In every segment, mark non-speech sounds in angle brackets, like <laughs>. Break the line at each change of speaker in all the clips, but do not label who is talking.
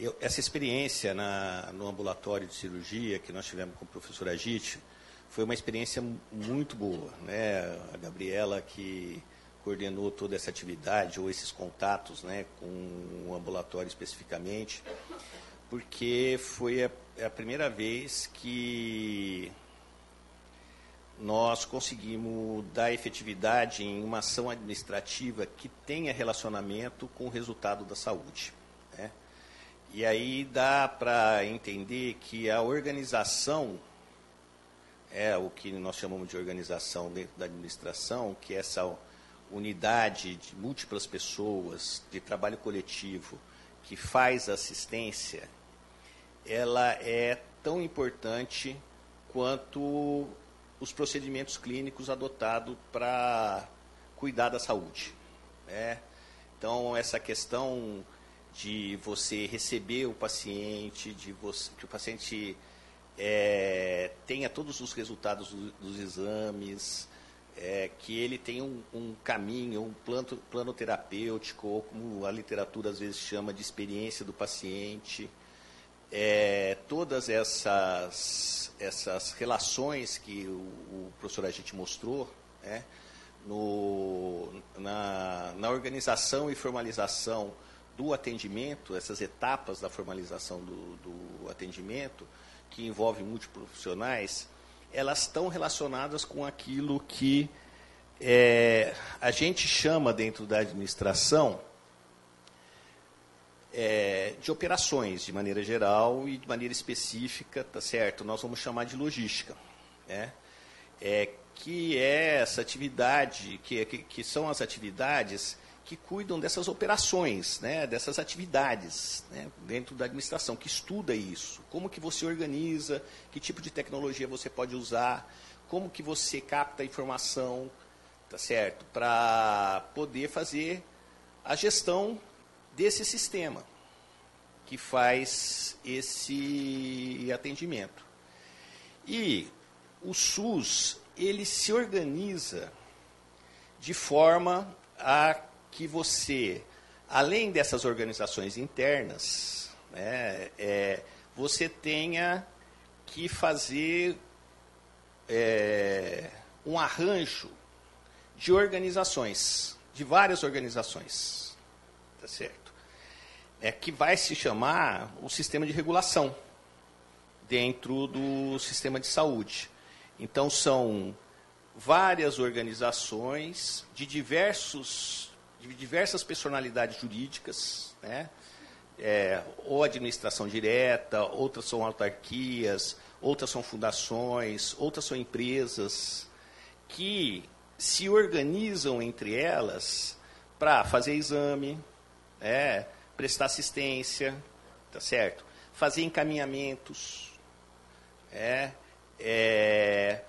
eu, essa experiência na, no ambulatório de cirurgia que nós tivemos com o professor Agite foi uma experiência muito boa. Né? A Gabriela que coordenou toda essa atividade ou esses contatos né, com o ambulatório especificamente, porque foi a, é a primeira vez que nós conseguimos dar efetividade em uma ação administrativa que tenha relacionamento com o resultado da saúde. E aí dá para entender que a organização é o que nós chamamos de organização dentro da administração, que é essa unidade de múltiplas pessoas, de trabalho coletivo, que faz assistência, ela é tão importante quanto os procedimentos clínicos adotados para cuidar da saúde. Né? Então, essa questão de você receber o paciente, de você, que o paciente é, tenha todos os resultados do, dos exames, é, que ele tenha um, um, caminho, um plano, plano terapêutico, ou como a literatura às vezes chama de experiência do paciente, é, todas essas, essas relações que o, o professor Agite mostrou, né, no, na, na organização e formalização do atendimento, essas etapas da formalização do, do atendimento, que envolve multiprofissionais, elas estão relacionadas com aquilo que é, a gente chama dentro da administração é, de operações, de maneira geral e de maneira específica, tá certo? Nós vamos chamar de logística, né? É, que é essa atividade, que, que, que são as atividades que cuidam dessas operações, né, dessas atividades né, dentro da administração, que estuda isso. Como que você organiza, que tipo de tecnologia você pode usar, como que você capta a informação, tá certo? Para poder fazer a gestão desse sistema que faz esse atendimento. E o SUS, ele se organiza de forma a que você, além dessas organizações internas, né, é, você tenha que fazer é, um arranjo de organizações, de várias organizações, tá certo? é, que vai se chamar o sistema de regulação dentro do sistema de saúde. Então, são várias organizações de, diversos, de diversas personalidades jurídicas, né? É, ou administração direta, outras são autarquias, outras são fundações, outras são empresas, que se organizam entre elas para fazer exame, é, prestar assistência, tá certo? Fazer encaminhamentos, é, é,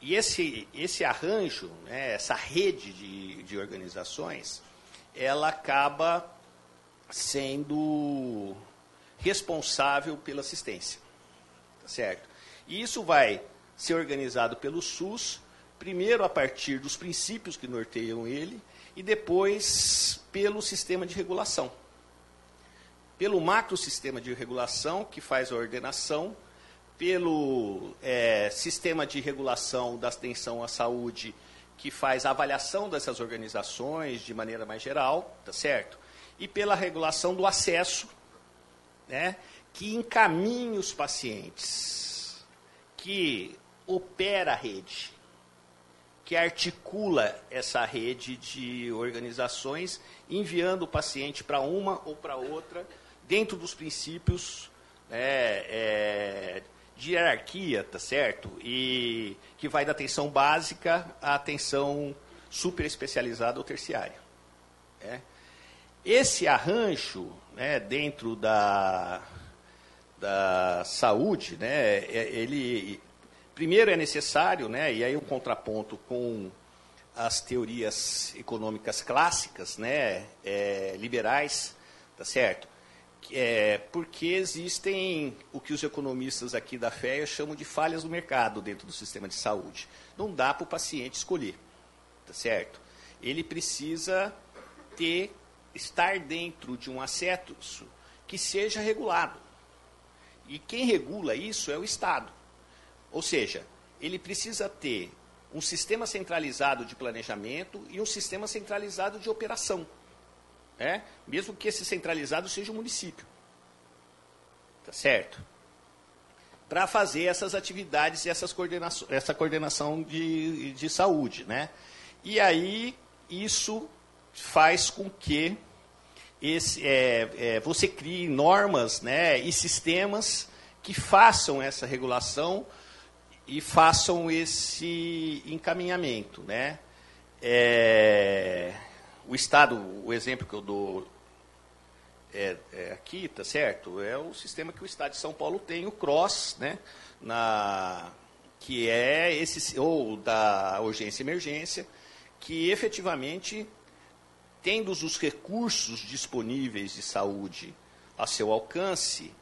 e esse, esse arranjo, né, essa rede de, de organizações, ela acaba sendo responsável pela assistência, tá certo? E isso vai ser organizado pelo SUS, primeiro a partir dos princípios que norteiam ele, e depois pelo sistema de regulação pelo macro sistema de regulação, que faz a ordenação, pelo é, sistema de regulação da atenção à saúde, que faz a avaliação dessas organizações de maneira mais geral, tá certo? E pela regulação do acesso, né, que encaminha os pacientes, que opera a rede, que articula essa rede de organizações, enviando o paciente para uma ou para outra dentro dos princípios é, é, de hierarquia, tá certo? E que vai da atenção básica à atenção super especializada ou terciária. É. Esse arranjo né, dentro da, da saúde, né, é, ele primeiro é necessário, né, e aí o um contraponto com as teorias econômicas clássicas, né, é, liberais, tá certo? É, porque existem o que os economistas aqui da FEA chamam de falhas do mercado dentro do sistema de saúde. Não dá para o paciente escolher, tá certo? Ele precisa ter, estar dentro de um acesso que seja regulado. E quem regula isso é o Estado. Ou seja, ele precisa ter um sistema centralizado de planejamento e um sistema centralizado de operação. É? Mesmo que esse centralizado seja o município. Tá certo? Para fazer essas atividades e essas essa coordenação de, de saúde. Né? E aí, isso faz com que esse, é, é, você crie normas né, e sistemas que façam essa regulação e façam esse encaminhamento. Né? É, o Estado, o exemplo que eu dou é, é, aqui, tá certo? É o sistema que o Estado de São Paulo tem, o CROSS, né? Na, que é esse, ou da urgência e emergência, que efetivamente, tendo os recursos disponíveis de saúde a seu alcance,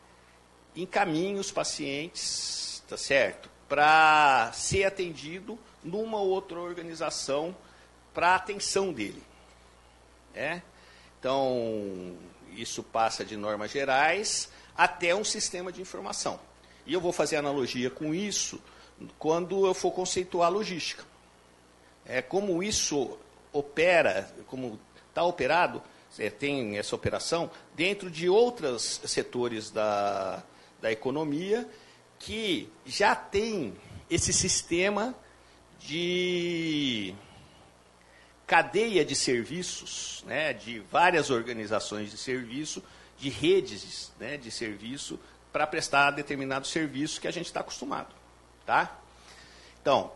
encaminha os pacientes, tá certo? Para ser atendido numa outra organização para a atenção dele. É? Então, isso passa de normas gerais até um sistema de informação. E eu vou fazer analogia com isso quando eu for conceituar a logística. É, como isso opera, como está operado, é, tem essa operação dentro de outros setores da, da economia que já tem esse sistema de cadeia de serviços, né, de várias organizações de serviço, de redes né, de serviço, para prestar determinado serviço que a gente está acostumado. Tá? Então,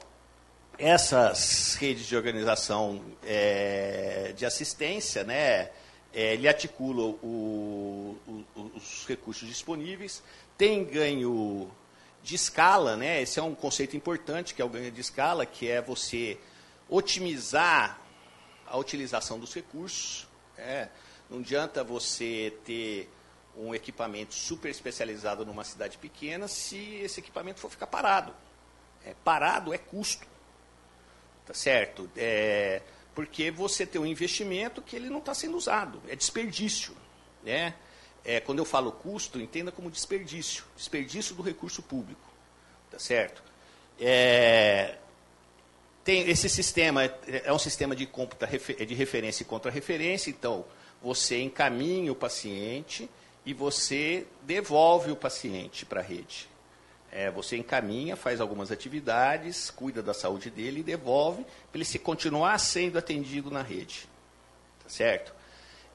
essas redes de organização é, de assistência, né, é, ele articula o, o, os recursos disponíveis, tem ganho de escala, né, esse é um conceito importante, que é o ganho de escala, que é você otimizar a utilização dos recursos. É, não adianta você ter um equipamento super especializado numa cidade pequena se esse equipamento for ficar parado. É, parado é custo. Tá certo? É, porque você tem um investimento que ele não está sendo usado. É desperdício. Né? É, quando eu falo custo, entenda como desperdício. Desperdício do recurso público. Tá certo? É, tem esse sistema é um sistema de computa de referência e contra-referência, então você encaminha o paciente e você devolve o paciente para a rede. É, você encaminha, faz algumas atividades, cuida da saúde dele e devolve para ele se continuar sendo atendido na rede. Tá certo?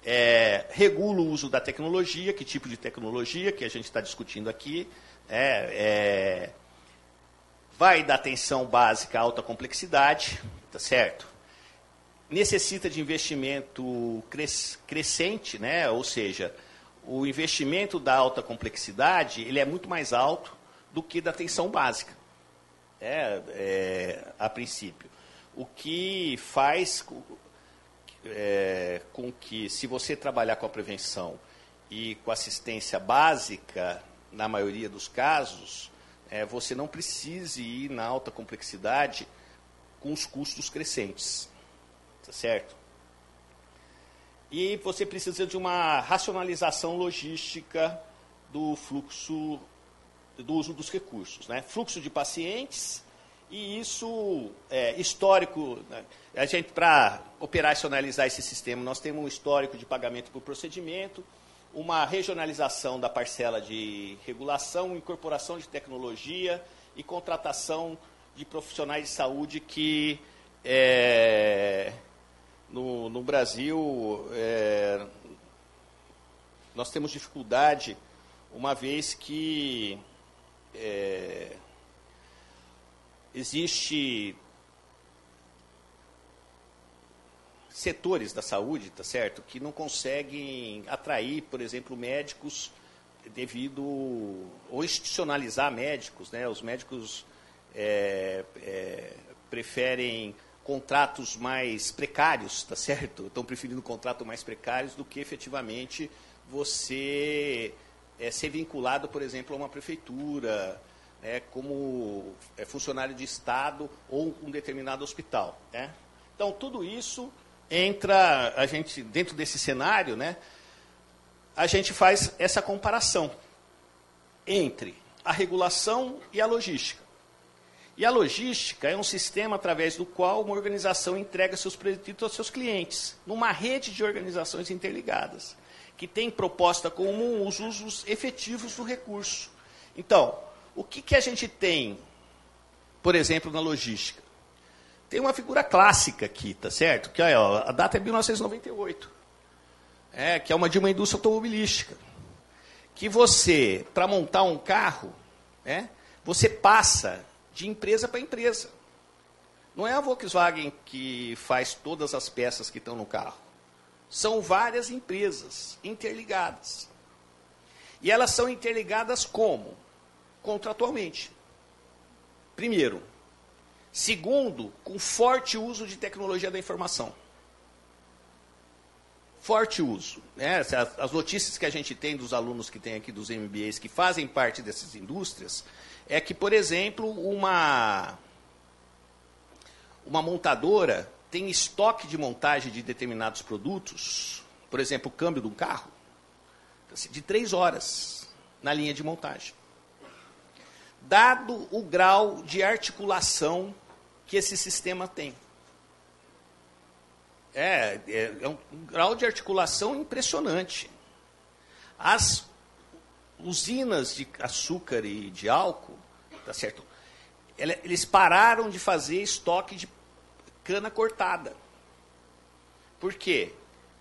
É, regula o uso da tecnologia, que tipo de tecnologia que a gente está discutindo aqui. É, é vai da atenção básica à alta complexidade, tá certo? Necessita de investimento cres crescente, né? Ou seja, o investimento da alta complexidade ele é muito mais alto do que da atenção básica, é, é a princípio. O que faz é, com que, se você trabalhar com a prevenção e com assistência básica, na maioria dos casos, é, você não precise ir na alta complexidade com os custos crescentes. Tá certo? E você precisa de uma racionalização logística do fluxo, do uso dos recursos. Né? Fluxo de pacientes, e isso é histórico. Né? A gente, para operacionalizar esse sistema, nós temos um histórico de pagamento por procedimento, uma regionalização da parcela de regulação, incorporação de tecnologia e contratação de profissionais de saúde que é, no, no, Brasil é, nós temos dificuldade, uma vez que é, existe setores da saúde, tá certo, que não conseguem atrair, por exemplo, médicos devido ou institucionalizar médicos, né? Os médicos é, é, preferem contratos mais precários, tá certo? Estão preferindo contratos mais precários do que efetivamente você é, ser vinculado, por exemplo, a uma prefeitura, né, como é, funcionário de Estado ou um determinado hospital. Né? Então, tudo isso entra a gente dentro desse cenário, né? a gente faz essa comparação entre a regulação e a logística. E a logística é um sistema através do qual uma organização entrega seus produtos aos seus clientes, numa rede de organizações interligadas, que tem proposta comum os usos efetivos do recurso. Então, o que, que a gente tem, por exemplo, na logística? Tem uma figura clássica aqui, tá certo? Que ó, a data é 1998. É, que é uma de uma indústria automobilística. Que você, para montar um carro, é, você passa de empresa para empresa. Não é a Volkswagen que faz todas as peças que estão no carro. São várias empresas interligadas. E elas são interligadas como? Contratualmente. Primeiro. Segundo, com forte uso de tecnologia da informação. Forte uso. Né? As notícias que a gente tem dos alunos que tem aqui dos MBAs que fazem parte dessas indústrias, é que, por exemplo, uma, uma montadora tem estoque de montagem de determinados produtos, por exemplo, o câmbio de um carro, de três horas na linha de montagem. Dado o grau de articulação que esse sistema tem. É, é, é um, um grau de articulação impressionante. As usinas de açúcar e de álcool, tá certo? Eles pararam de fazer estoque de cana cortada. Por quê?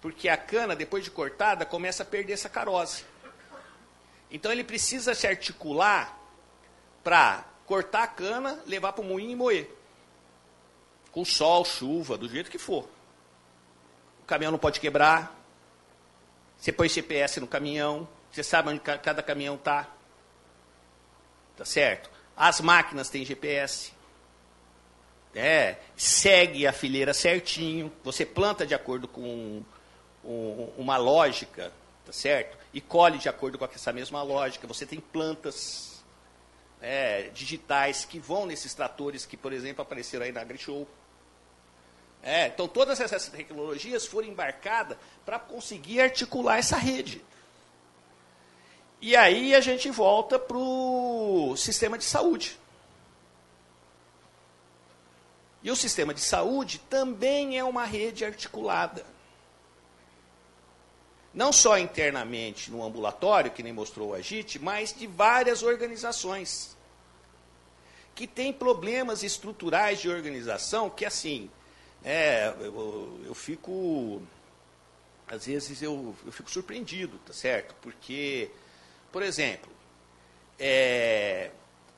Porque a cana, depois de cortada, começa a perder sacarose. Então ele precisa se articular para cortar a cana, levar para o moinho e moer. Com sol, chuva, do jeito que for. O caminhão não pode quebrar. Você põe GPS no caminhão, você sabe onde cada caminhão está. Tá certo? As máquinas têm GPS. É, segue a fileira certinho. Você planta de acordo com um, uma lógica, tá certo? E colhe de acordo com essa mesma lógica. Você tem plantas é, digitais que vão nesses tratores que, por exemplo, apareceram aí na AgriShow. É, então, todas essas tecnologias foram embarcadas para conseguir articular essa rede. E aí a gente volta para o sistema de saúde. E o sistema de saúde também é uma rede articulada. Não só internamente no ambulatório, que nem mostrou o Agite, mas de várias organizações. Que têm problemas estruturais de organização que, assim, é, eu, eu fico. Às vezes eu, eu fico surpreendido, tá certo? Porque por exemplo, é,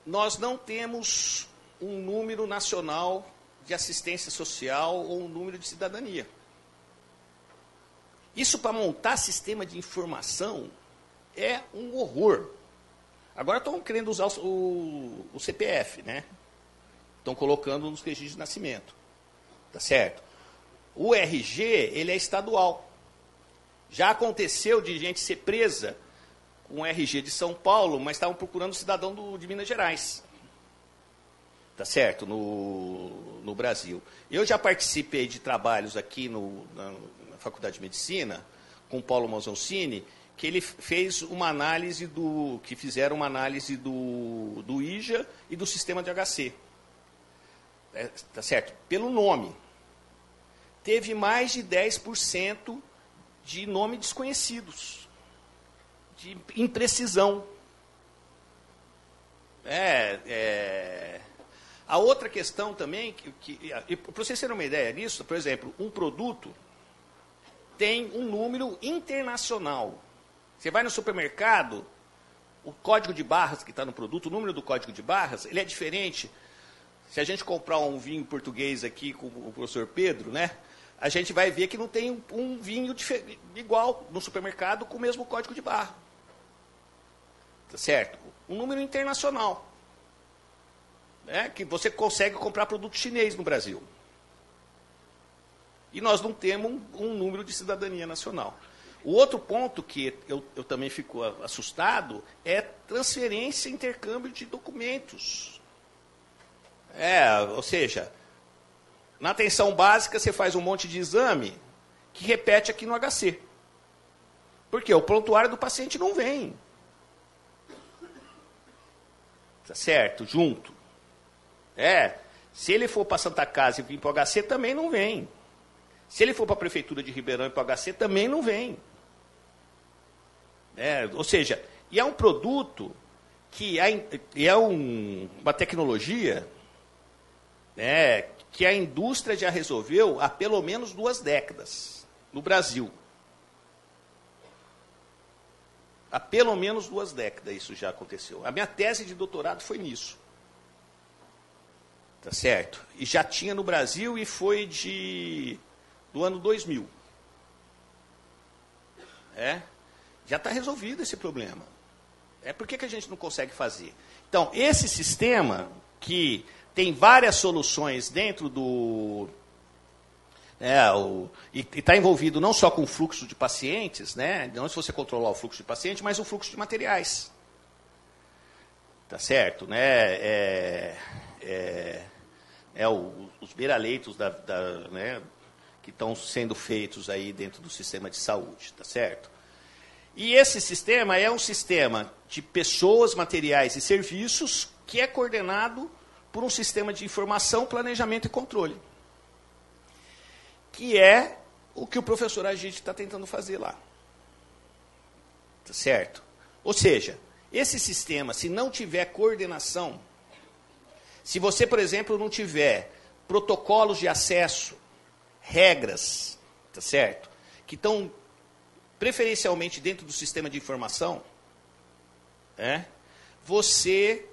nós não temos um número nacional de assistência social ou um número de cidadania. Isso para montar sistema de informação é um horror. Agora estão querendo usar o, o, o CPF, né? Estão colocando nos registros de nascimento. Tá certo? O RG, ele é estadual. Já aconteceu de gente ser presa um RG de São Paulo, mas estavam procurando um cidadão do, de Minas Gerais. Tá certo? No, no Brasil. Eu já participei de trabalhos aqui no, na, na Faculdade de Medicina, com Paulo Mazoncini, que ele fez uma análise do. que fizeram uma análise do, do IJA e do sistema de HC. É, tá certo? Pelo nome. Teve mais de 10% de nome desconhecidos de imprecisão. É, é, A outra questão também, que, que para vocês terem uma ideia disso, por exemplo, um produto tem um número internacional. Você vai no supermercado, o código de barras que está no produto, o número do código de barras, ele é diferente. Se a gente comprar um vinho português aqui com o professor Pedro, né? A gente vai ver que não tem um, um vinho igual no supermercado com o mesmo código de barra. Tá certo? Um número internacional. Né? Que você consegue comprar produto chinês no Brasil. E nós não temos um, um número de cidadania nacional. O outro ponto que eu, eu também fico assustado é transferência e intercâmbio de documentos. É, ou seja, na atenção básica você faz um monte de exame que repete aqui no HC. Porque o prontuário do paciente não vem. Tá certo? Junto. É. Se ele for para Santa Casa e vir para o HC, também não vem. Se ele for para a Prefeitura de Ribeirão e para o HC, também não vem. É, ou seja, e é um produto que é, é um, uma tecnologia né, que a indústria já resolveu há pelo menos duas décadas no Brasil. Há pelo menos duas décadas isso já aconteceu. A minha tese de doutorado foi nisso. Tá certo? E já tinha no Brasil e foi de do ano 2000. É? Já está resolvido esse problema. É por que, que a gente não consegue fazer? Então, esse sistema que tem várias soluções dentro do. É, o, e está envolvido não só com o fluxo de pacientes, né, não se você controlar o fluxo de paciente, mas o fluxo de materiais. Tá certo? Né? É, é, é o, os beiraleitos da, da, né, que estão sendo feitos aí dentro do sistema de saúde, tá certo? E esse sistema é um sistema de pessoas, materiais e serviços que é coordenado por um sistema de informação, planejamento e controle. Que é o que o professor Agite está tentando fazer lá. Tá certo? Ou seja, esse sistema, se não tiver coordenação, se você, por exemplo, não tiver protocolos de acesso, regras, tá certo? Que estão preferencialmente dentro do sistema de informação, é, você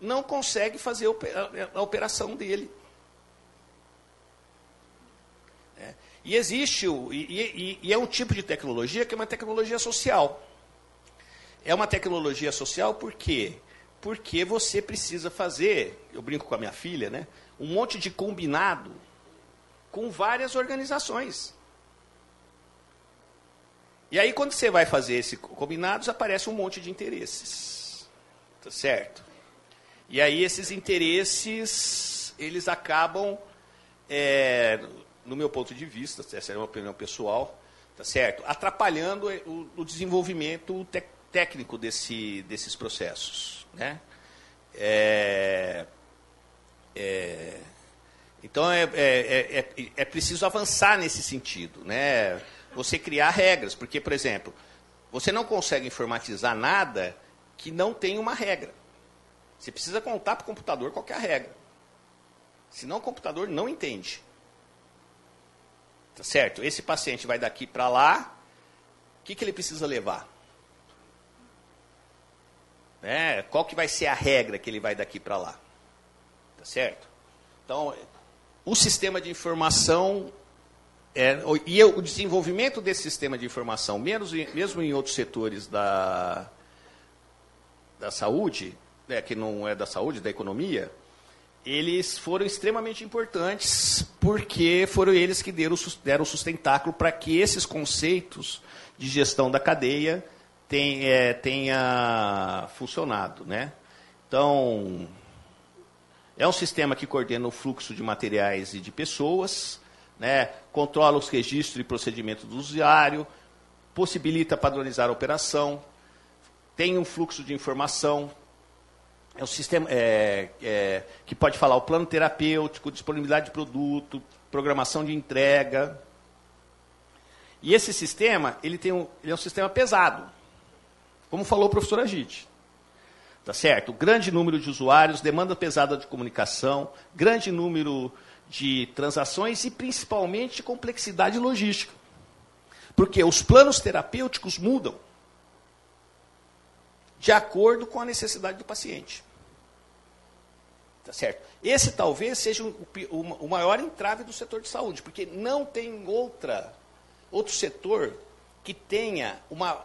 não consegue fazer a operação dele. É. E existe, o, e, e, e, é um tipo de tecnologia que é uma tecnologia social. É uma tecnologia social por quê? Porque você precisa fazer, eu brinco com a minha filha, né, um monte de combinado com várias organizações. E aí, quando você vai fazer esse combinados, aparece um monte de interesses. Tá certo? E aí, esses interesses, eles acabam, é, no meu ponto de vista, essa é uma opinião pessoal, tá certo? Atrapalhando o, o desenvolvimento técnico desse, desses processos. Né? É, é, então, é, é, é, é preciso avançar nesse sentido. Né? você criar regras. Porque, por exemplo, você não consegue informatizar nada que não tem uma regra. Você precisa contar para o computador qual é a regra. Senão o computador não entende. Tá certo? Esse paciente vai daqui para lá, o que, que ele precisa levar? Né? Qual que vai ser a regra que ele vai daqui para lá? Tá certo? Então, o sistema de informação é, e o desenvolvimento desse sistema de informação, mesmo em outros setores da, da saúde, né, que não é da saúde, da economia, eles foram extremamente importantes porque foram eles que deram, deram sustentáculo para que esses conceitos de gestão da cadeia tenha, é, tenha funcionado. Né? Então, é um sistema que coordena o fluxo de materiais e de pessoas, né, controla os registros e procedimentos do usuário, possibilita padronizar a operação, tem um fluxo de informação, é um sistema é, é, que pode falar o plano terapêutico, disponibilidade de produto, programação de entrega. E esse sistema, ele, tem um, ele é um sistema pesado, como falou o professor Agite. Tá certo? Grande número de usuários, demanda pesada de comunicação, grande número de transações e principalmente complexidade logística. Porque os planos terapêuticos mudam de acordo com a necessidade do paciente. Tá certo? Esse talvez seja o, o, o maior entrave do setor de saúde, porque não tem outra, outro setor que tenha uma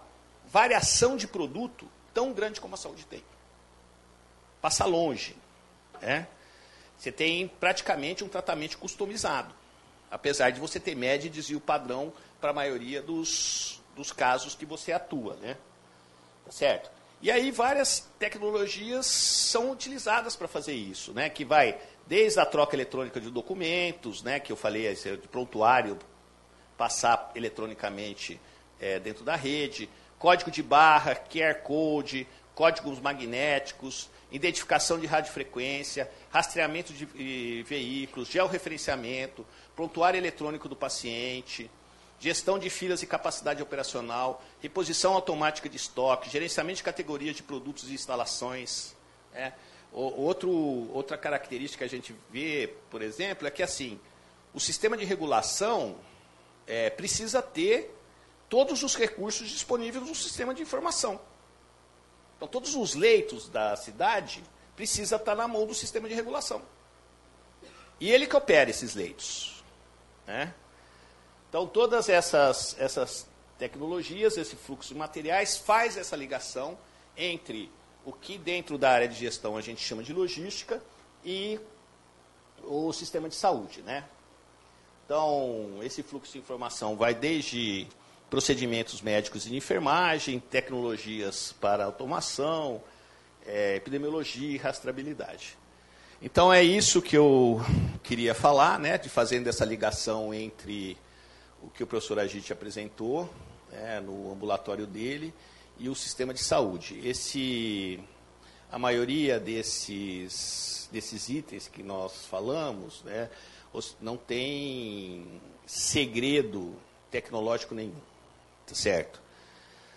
variação de produto tão grande como a saúde tem. Passa longe. Né? Você tem praticamente um tratamento customizado, apesar de você ter média e desvio padrão para a maioria dos, dos casos que você atua, né? Tá certo? E aí várias tecnologias são utilizadas para fazer isso, né? Que vai desde a troca eletrônica de documentos, né? Que eu falei, de prontuário, passar eletronicamente é, dentro da rede, código de barra, QR Code, códigos magnéticos, identificação de radiofrequência, rastreamento de, veículos, georreferenciamento, prontuário eletrônico do paciente, gestão de filas e capacidade operacional, reposição automática de estoque, gerenciamento de categorias de produtos e instalações. Né? Outro, outra característica que a gente vê, por exemplo, é que assim, o sistema de regulação é, precisa ter todos os recursos disponíveis no sistema de informação. Então, todos os leitos da cidade precisa estar na mão do sistema de regulação. E ele que opera esses leitos. Né? Então, todas essas, essas tecnologias, esse fluxo de materiais, faz essa ligação entre o que dentro da área de gestão a gente chama de logística e o sistema de saúde. Né? Então, esse fluxo de informação vai desde procedimentos médicos de enfermagem, tecnologias para automação, é, epidemiologia e rastreabilidade. Então é isso que eu queria falar, né, de fazendo essa ligação entre o que o professor Agite apresentou né, no ambulatório dele e o sistema de saúde. Esse, a maioria desses, desses itens que nós falamos né, não tem segredo tecnológico nenhum certo?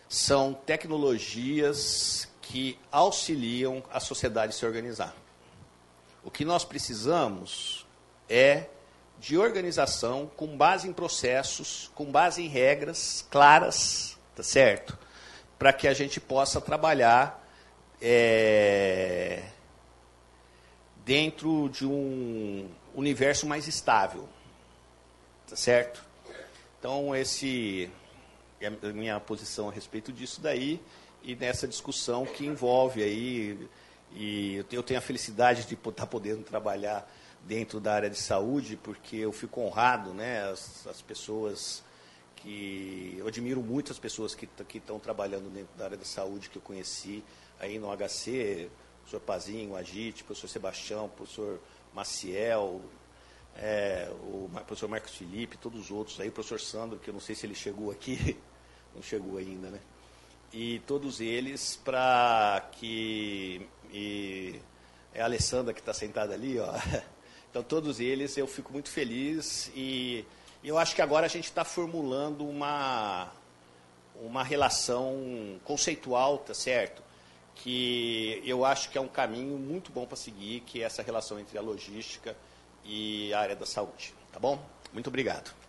São tecnologias que auxiliam a sociedade a se organizar. O que nós precisamos é de organização com base em processos, com base em regras claras, tá certo? Para que a gente possa trabalhar é, dentro de um universo mais estável, tá certo? Então esse a minha posição a respeito disso daí e nessa discussão que envolve aí. E eu tenho a felicidade de estar podendo trabalhar dentro da área de saúde porque eu fico honrado, né, as, as pessoas que eu admiro muito as pessoas que que estão trabalhando dentro da área da saúde que eu conheci aí no HC, o professor Pazinho, Agite, o professor Sebastião, o professor Maciel, é, o professor Marcos Felipe, todos os outros aí, o professor Sandro, que eu não sei se ele chegou aqui, <laughs> não chegou ainda, né? E todos eles para que. E, é a Alessandra que está sentada ali, ó. <laughs> Então, todos eles eu fico muito feliz e eu acho que agora a gente está formulando uma, uma relação conceitual, tá certo? Que eu acho que é um caminho muito bom para seguir, que é essa relação entre a logística e a área da saúde. Tá bom? Muito obrigado.